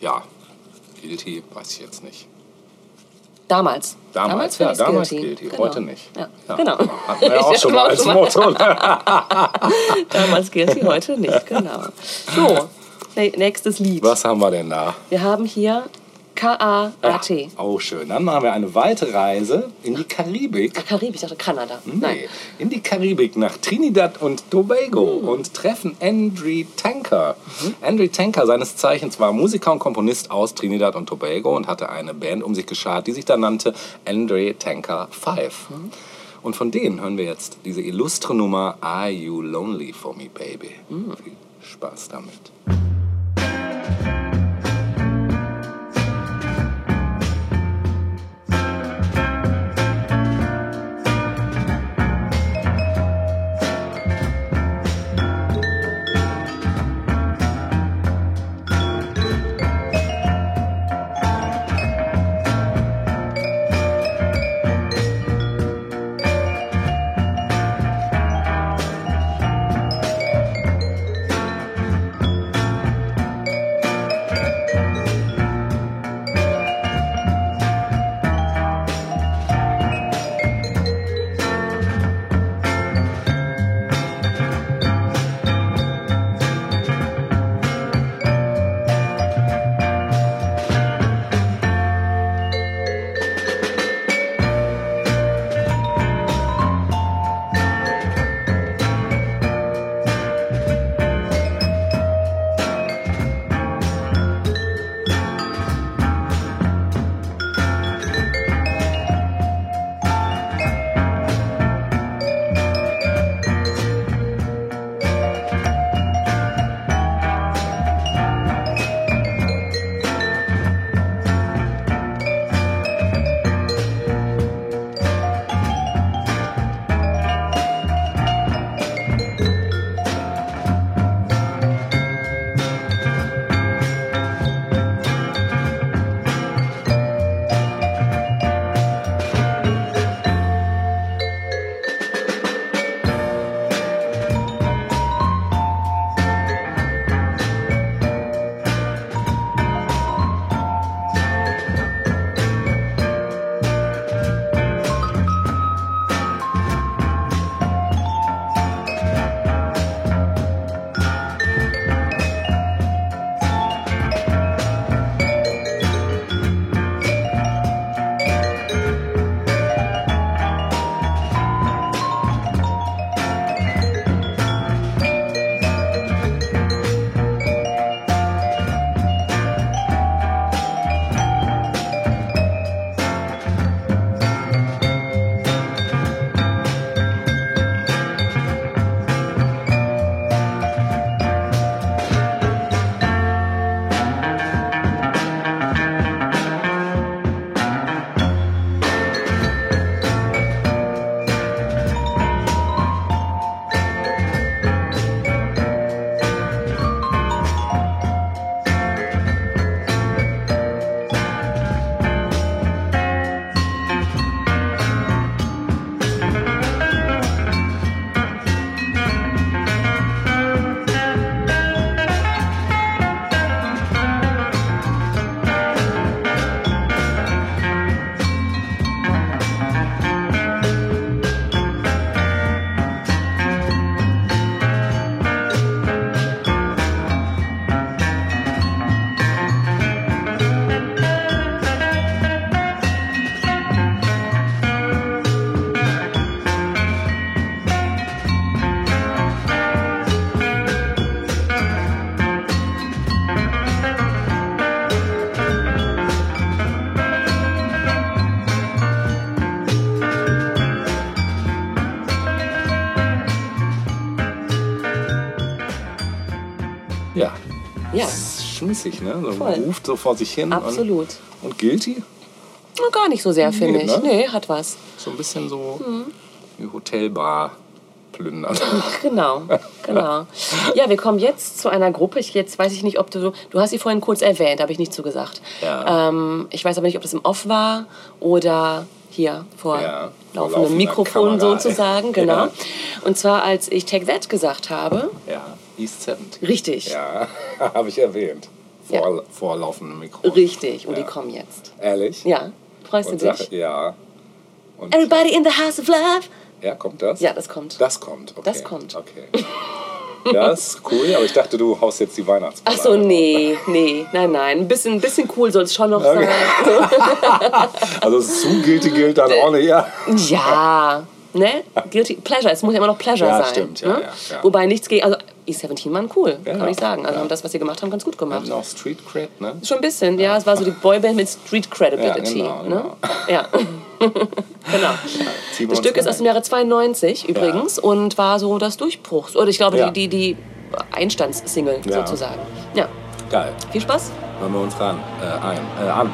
ja. Guilty, weiß ich jetzt nicht. Damals. Damals, fand ja, damals guilty. Guilty, Genau. heute nicht. Genau. Hatten wir ja auch schon mal als Motto. (laughs) Damals guilty, heute nicht, genau. So, (laughs) ne- nächstes Lied. Was haben wir denn da? Wir haben hier K-A-A-T. Oh, schön. Dann machen wir eine weite Reise in die Karibik. Ah, Karibik, ich dachte Kanada. Nein. Nee, in die Karibik nach Trinidad und Tobago Hm. und treffen Andre Tanker. Andre Tanker, seines Zeichens, war Musiker und Komponist aus Trinidad und Tobago und hatte eine Band um sich geschart, die sich dann nannte Andre Tanker 5. Hm. Und von denen hören wir jetzt diese illustre Nummer Are You Lonely for Me, Baby? Hm. Viel Spaß damit. Schmissig, ne? So Voll. ruft so vor sich hin. Absolut. Und, und Guilty? Gar nicht so sehr, finde Nee, ich. ne? Nee, hat was. So ein bisschen so Mhm. wie Hotelbar plündern. (laughs) Genau, genau. Ja, wir kommen jetzt zu einer Gruppe. Ich, jetzt weiß ich nicht, ob du. Du hast sie vorhin kurz erwähnt, habe ich nicht zugesagt. Ja. Ähm, ich weiß aber nicht, ob das im Off war oder hier vor Ja, laufendem Mikrofon Kamera. sozusagen. (laughs) Genau. Ja. Und zwar, als ich Take That gesagt habe. Ja, East 70. Richtig. Ja, (laughs) habe ich erwähnt. Vor, vor laufendem Mikro. Richtig, und Ja. die kommen jetzt. Ehrlich? Ja, freust du Und dich? sag, ja. Und Everybody in the house of love. ja, kommt das? Ja, das kommt. Das kommt, okay. Das kommt. Okay. Ja, das ist cool, aber ich dachte, du haust jetzt die Weihnachtsballade. Ach so, nee, nee, nein, nein. Ein bisschen, ein bisschen cool soll es schon noch Okay. sein. (laughs) Also zu guilty gilt dann auch nicht, ja. Ja, ne? Guilty Pleasure. Es muss ja immer noch Pleasure Ja, sein. stimmt, ja, ne? ja, ja. Wobei nichts gegen. Also, E17 waren cool, Ja, kann ich sagen. Also, ja. haben das, was sie gemacht haben, ganz gut gemacht. Haben auch Street Cred, ne? Schon ein bisschen, ja. Es war so die Boyband mit Street Credibility. Ja, genau, ne? ja. (laughs) genau. Ziehen wir Das Stück ist aus dem Jahre 92 übrigens und war so das Durchbruchs. Oder ich glaube, Ja. die, die, die Einstandssingle Ja. sozusagen. Ja. Geil. Viel Spaß. Hören wir uns ran. Äh, ein. Äh, an.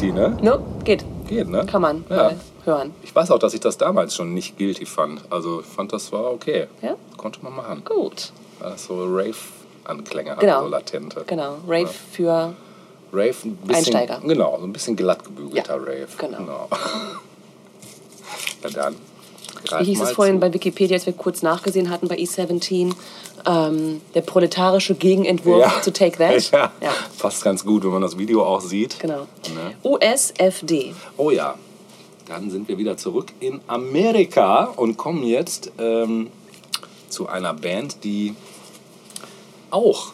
Guilty, ne? No, geht. Geht, ne? Kann man Ja. hören. Ich weiß auch, dass ich das damals schon nicht guilty fand. Also ich fand, das war okay. Ja? Konnte man machen. Gut. Weil das so Rave-Anklänge hat, Genau. so latente. Genau. Rave für. Rave ein bisschen, Einsteiger. Genau, so ein bisschen glatt gebügelter Rave. genau. (laughs) Ja, dann. Wie hieß es vorhin zu. bei Wikipedia, als wir kurz nachgesehen hatten bei E17? Ähm, der proletarische Gegenentwurf Ja. zu Take That. Ja. Ja. Passt ganz gut, wenn man das Video auch sieht. Genau. Ne? USFD. Oh ja, dann sind wir wieder zurück in Amerika und kommen jetzt ähm, zu einer Band, die auch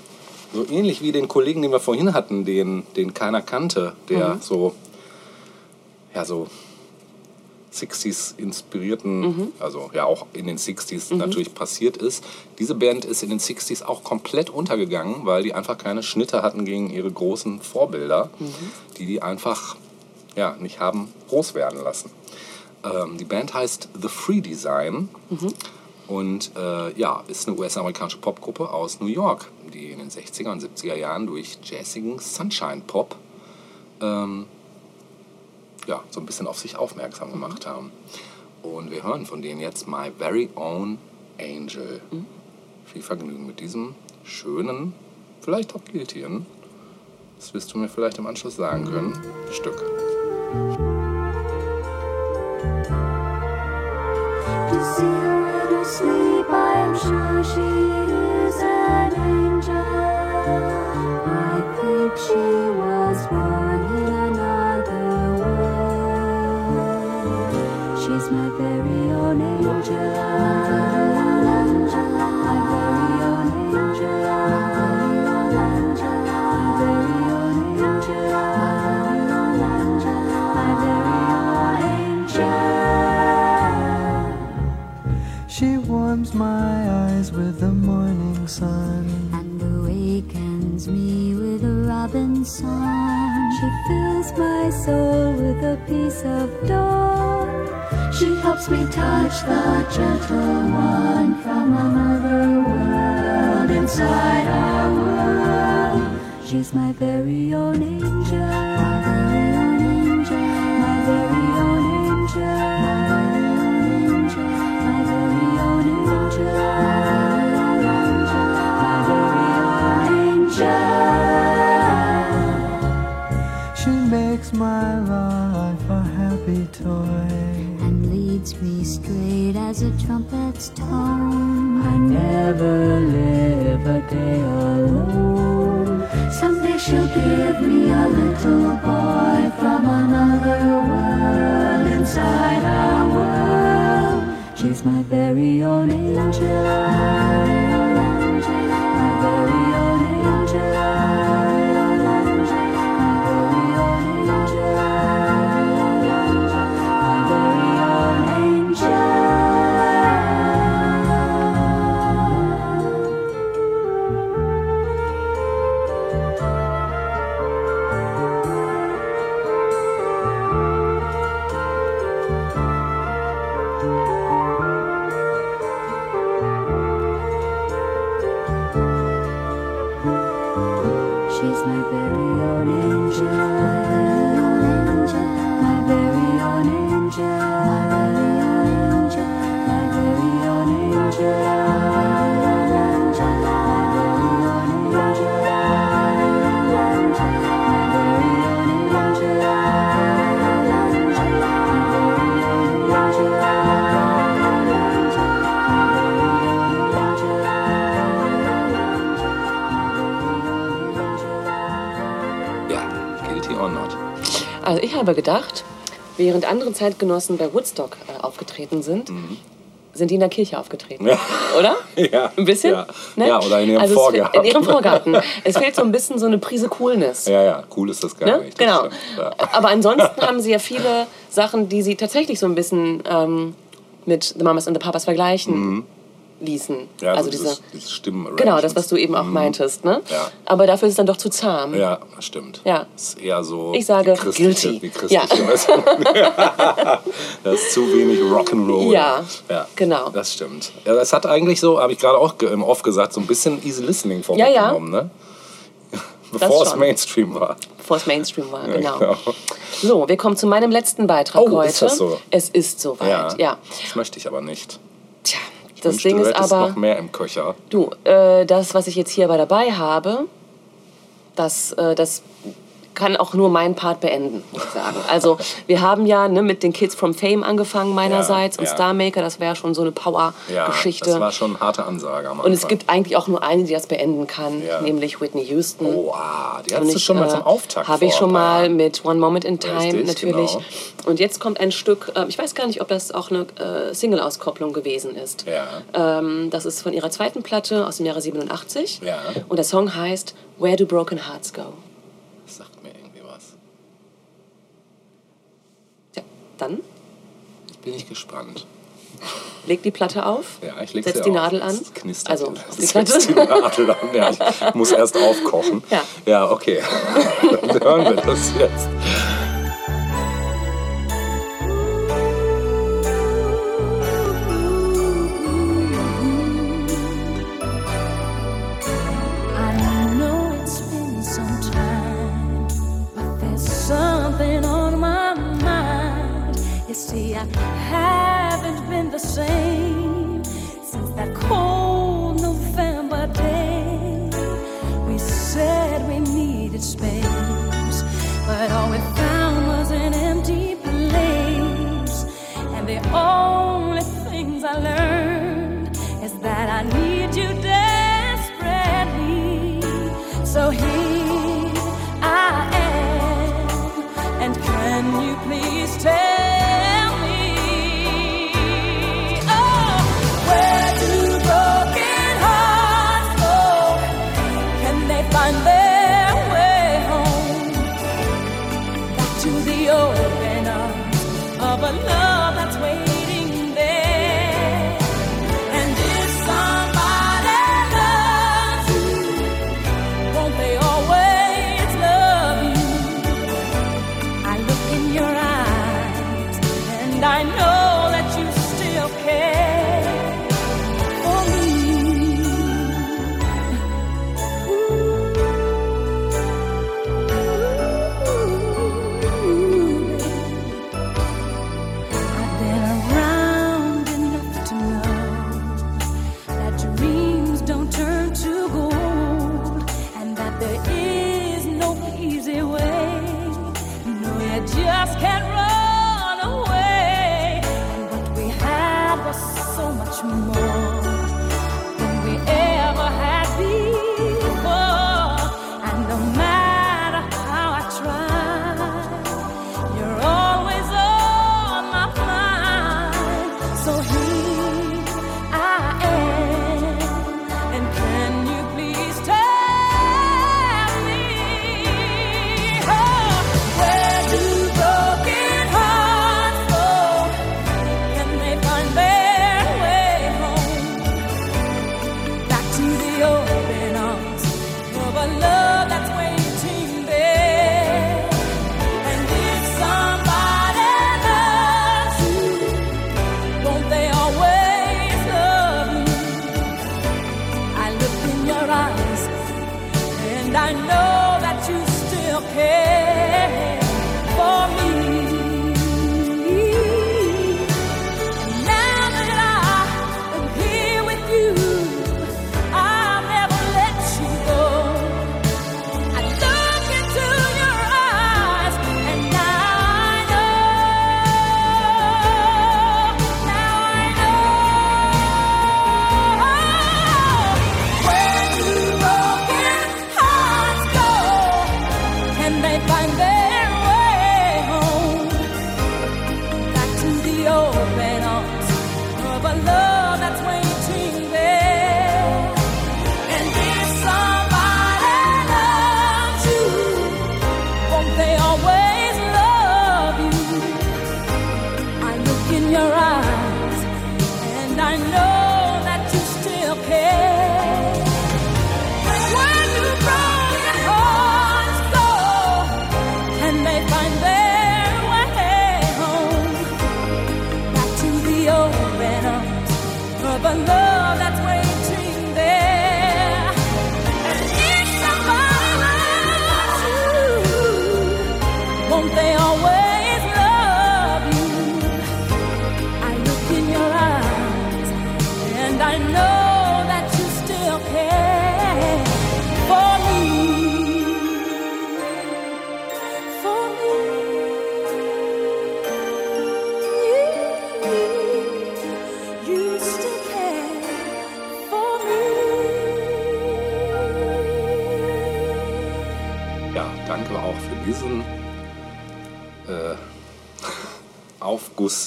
so ähnlich wie den Kollegen, den wir vorhin hatten, den, den keiner kannte, der Mhm. so, ja, so 60s inspirierten, Mhm. also ja auch in den 60s Mhm. natürlich passiert ist. Diese Band ist in den 60s auch komplett untergegangen, weil die einfach keine Schnitte hatten gegen ihre großen Vorbilder, Mhm. die die einfach ja, nicht haben groß werden lassen. Ähm, die Band heißt The Free Design und äh, ja, ist eine US-amerikanische Popgruppe aus New York, die in den 60er und 70er Jahren durch jazzigen Sunshine-Pop ähm, ja, so ein bisschen auf sich aufmerksam gemacht haben. Und wir hören von denen jetzt My Very Own Angel. Viel Vergnügen mit diesem schönen, vielleicht auch guiltyen, das wirst du mir vielleicht im Anschluss sagen können, Stück. To see her sleep, I am sure she song. She fills my soul with a piece of dawn. She helps me touch the gentle one from another world inside our world. She's my very own angel. My life a happy toy. and leads me straight as a trumpet's tone. I never live a day alone. Someday she'll give me a little boy from another world inside our world. She's my very own angel. Ich habe gedacht, während andere Zeitgenossen bei Woodstock äh, aufgetreten sind, sind die in der Kirche aufgetreten. Mhm. Ja. Oder? (laughs) Ja. Ein bisschen? Ja, Ne? ja oder in ihrem also Vorgarten. In ihrem Vorgarten. es fehlt so ein bisschen so eine Prise Coolness. Ja, ja, cool ist das gar Ne? nicht. das Genau. stimmt, Ja. Aber ansonsten (laughs) haben sie ja viele Sachen, die sie tatsächlich so ein bisschen ähm, mit The Mamas and the Papas vergleichen Mhm ließen. Ja, also, also dieses, diese, dieses Stimmen. Genau, das, was du eben auch mhm. meintest. Ne? Ja. Aber dafür ist es dann doch zu zahm. Ja, stimmt. Ja. Ist eher so. Ich sage wie guilty. Wie ja. (laughs) das ist zu wenig Rock'n'Roll. Ja, ja, genau. Das stimmt. Ja, das hat eigentlich so, habe ich gerade auch oft gesagt, so ein bisschen Easy Listening vorgenommen. Ja, ja. Ne? Bevor es Mainstream war. Bevor es Mainstream war, genau. Ja, genau. So, wir kommen zu meinem letzten Beitrag oh, heute. Ist das so? Es ist soweit, ja. ja. Das möchte ich aber nicht. Das Ding ist aber. Noch mehr im Köcher. Du, äh, das, was ich jetzt hier aber dabei habe, das, äh, das kann auch nur meinen Part beenden, muss ich sagen. Also wir haben ja ne, mit den Kids from Fame angefangen meinerseits ja, und ja. Star Maker, das wäre schon so eine Power-Geschichte. Ja, das war schon eine harte Ansage am Anfang. Und es gibt eigentlich auch nur eine, die das beenden kann, nämlich Whitney Houston. Oh, ah, die hattest du schon mal äh, zum Auftakt Habe ich schon mal mit One Moment in Time Richtig, natürlich. Genau. Und jetzt kommt ein Stück, ähm, ich weiß gar nicht, ob das auch eine äh, Single-Auskopplung gewesen ist. Ähm, das ist von ihrer zweiten Platte aus dem Jahre 87 und der Song heißt Where Do Broken Hearts Go? dann? Bin ich gespannt. Leg die Platte auf, ja, ich leg setz die auf. Nadel an. Es knistert. Also, die Platte. die Nadel an. Ja, ich (laughs) muss erst aufkochen. Ja, ja okay. (laughs) dann hören wir das jetzt.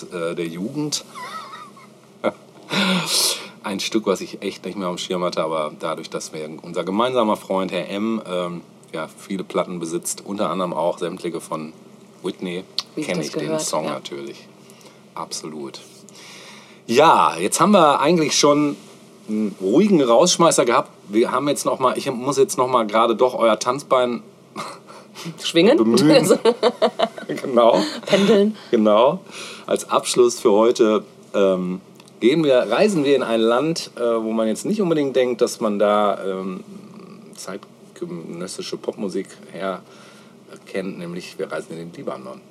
Äh, der Jugend. (laughs) Ein Stück, was ich echt nicht mehr am Schirm hatte, aber dadurch, dass wir unser gemeinsamer Freund Herr M. Ähm, ja, viele Platten besitzt, unter anderem auch sämtliche von Whitney, ich kenne das ich den Song ja. natürlich. Absolut. Ja, jetzt haben wir eigentlich schon einen ruhigen Rausschmeißer gehabt. Wir haben jetzt noch mal, ich muss jetzt noch mal gerade doch euer Tanzbein Schwingen? bemühen. (laughs) genau. Pendeln. Genau. Als Abschluss für heute ähm, gehen wir, reisen wir in ein Land, äh, wo man jetzt nicht unbedingt denkt, dass man da ähm, zeitgenössische Popmusik her kennt, nämlich wir reisen in den Libanon.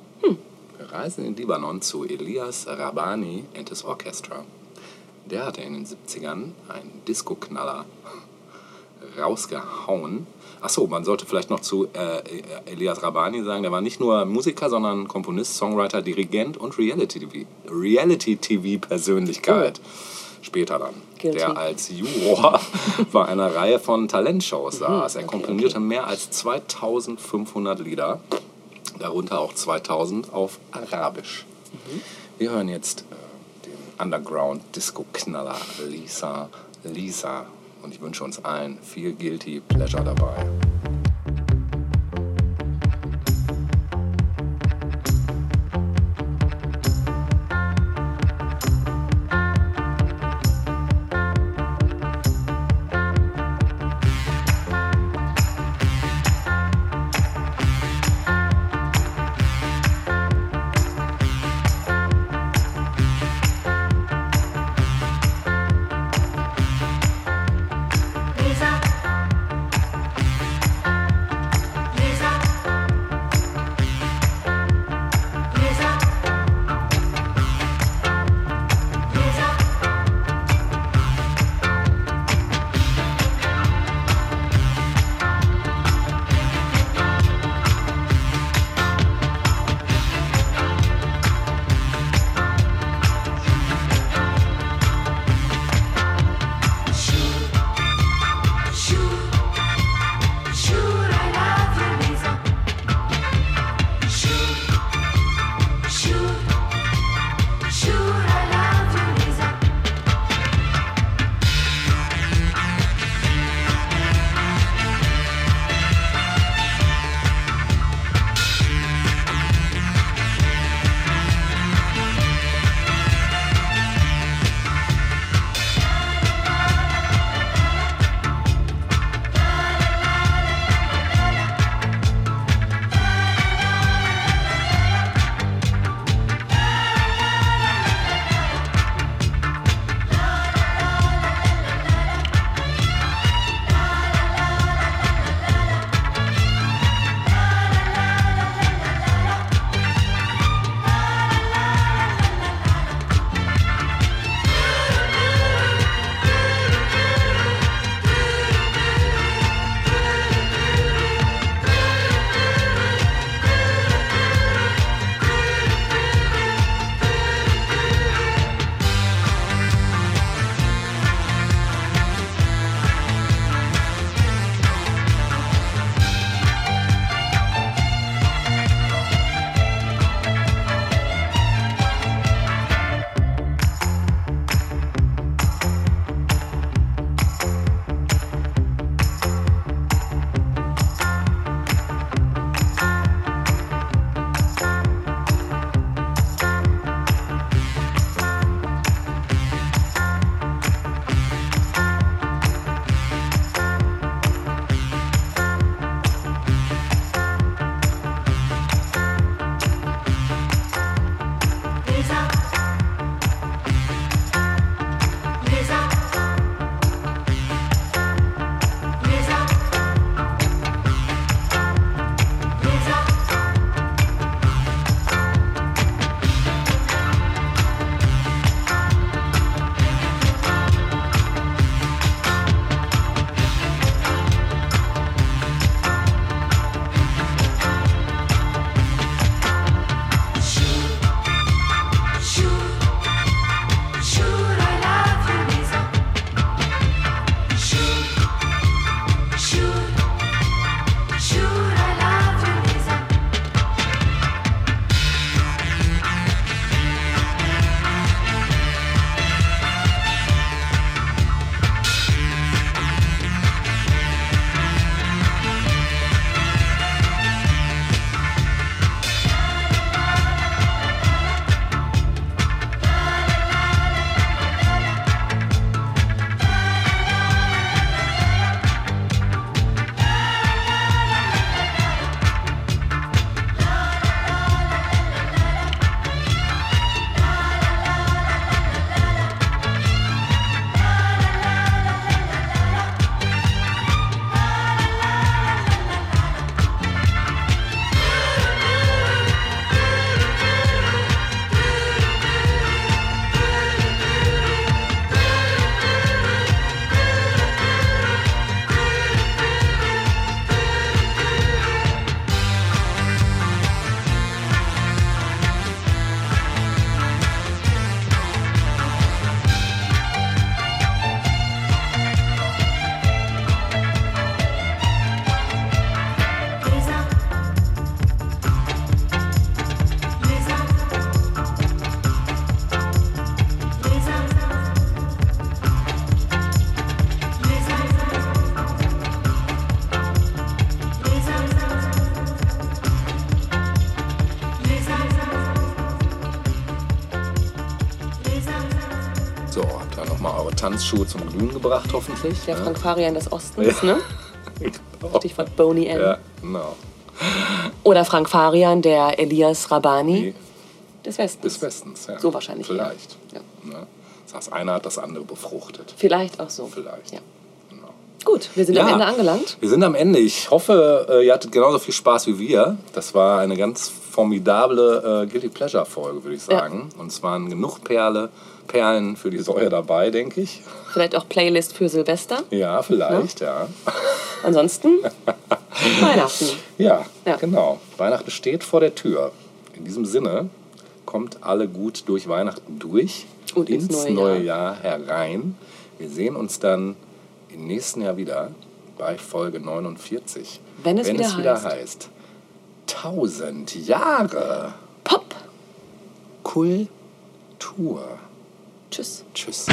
Wir reisen in den Libanon zu Elias Rabani and his Orchestra. Der hatte in den 70ern einen Disco-Knaller rausgehauen. Achso, man sollte vielleicht noch zu äh, Elias Rabani sagen, der war nicht nur Musiker, sondern Komponist, Songwriter, Dirigent und Reality-TV Reality-TV-Persönlichkeit. Später dann. Guilty. Der als Juror (laughs) bei einer Reihe von Talentshows saß. Er komponierte mehr als 2500 Lieder, darunter auch 2000 auf Arabisch. Wir hören jetzt äh, den Underground-Disco-Knaller Lisa Lisa. Und ich wünsche uns allen viel Guilty Pleasure dabei. Tanzschuhe zum Glühen gebracht, hoffentlich. Der ne? Frank Farian des Ostens, Ja. ne? (laughs) Stichwort Boney M. Ja, genau. Oder Frank Farian, der Elias Rabani des Westens. Des Westens, ja. So wahrscheinlich, Vielleicht. Ja. Ne? Das heißt, einer hat das andere befruchtet. Vielleicht auch so. Vielleicht. Ja. Gut, wir sind am Ende angelangt. Wir sind am Ende. Ich hoffe, äh, ihr hattet genauso viel Spaß wie wir. Das war eine ganz formidable äh, Guilty Pleasure Folge, würde ich Ja. sagen. Und es waren genug Perle, Perlen für die Säue dabei, denke ich. Vielleicht auch Playlist für Silvester. Ja, vielleicht, ja. Ansonsten (laughs) Weihnachten. Ja, genau. Weihnachten steht vor der Tür. In diesem Sinne, kommt alle gut durch Weihnachten durch Und ins neue Jahr herein. Wir sehen uns dann im nächsten Jahr wieder bei Folge 49. Wenn es wieder wieder heißt. heißt 1000 Jahre Pop. Kultur. Tschüss. Tschüss.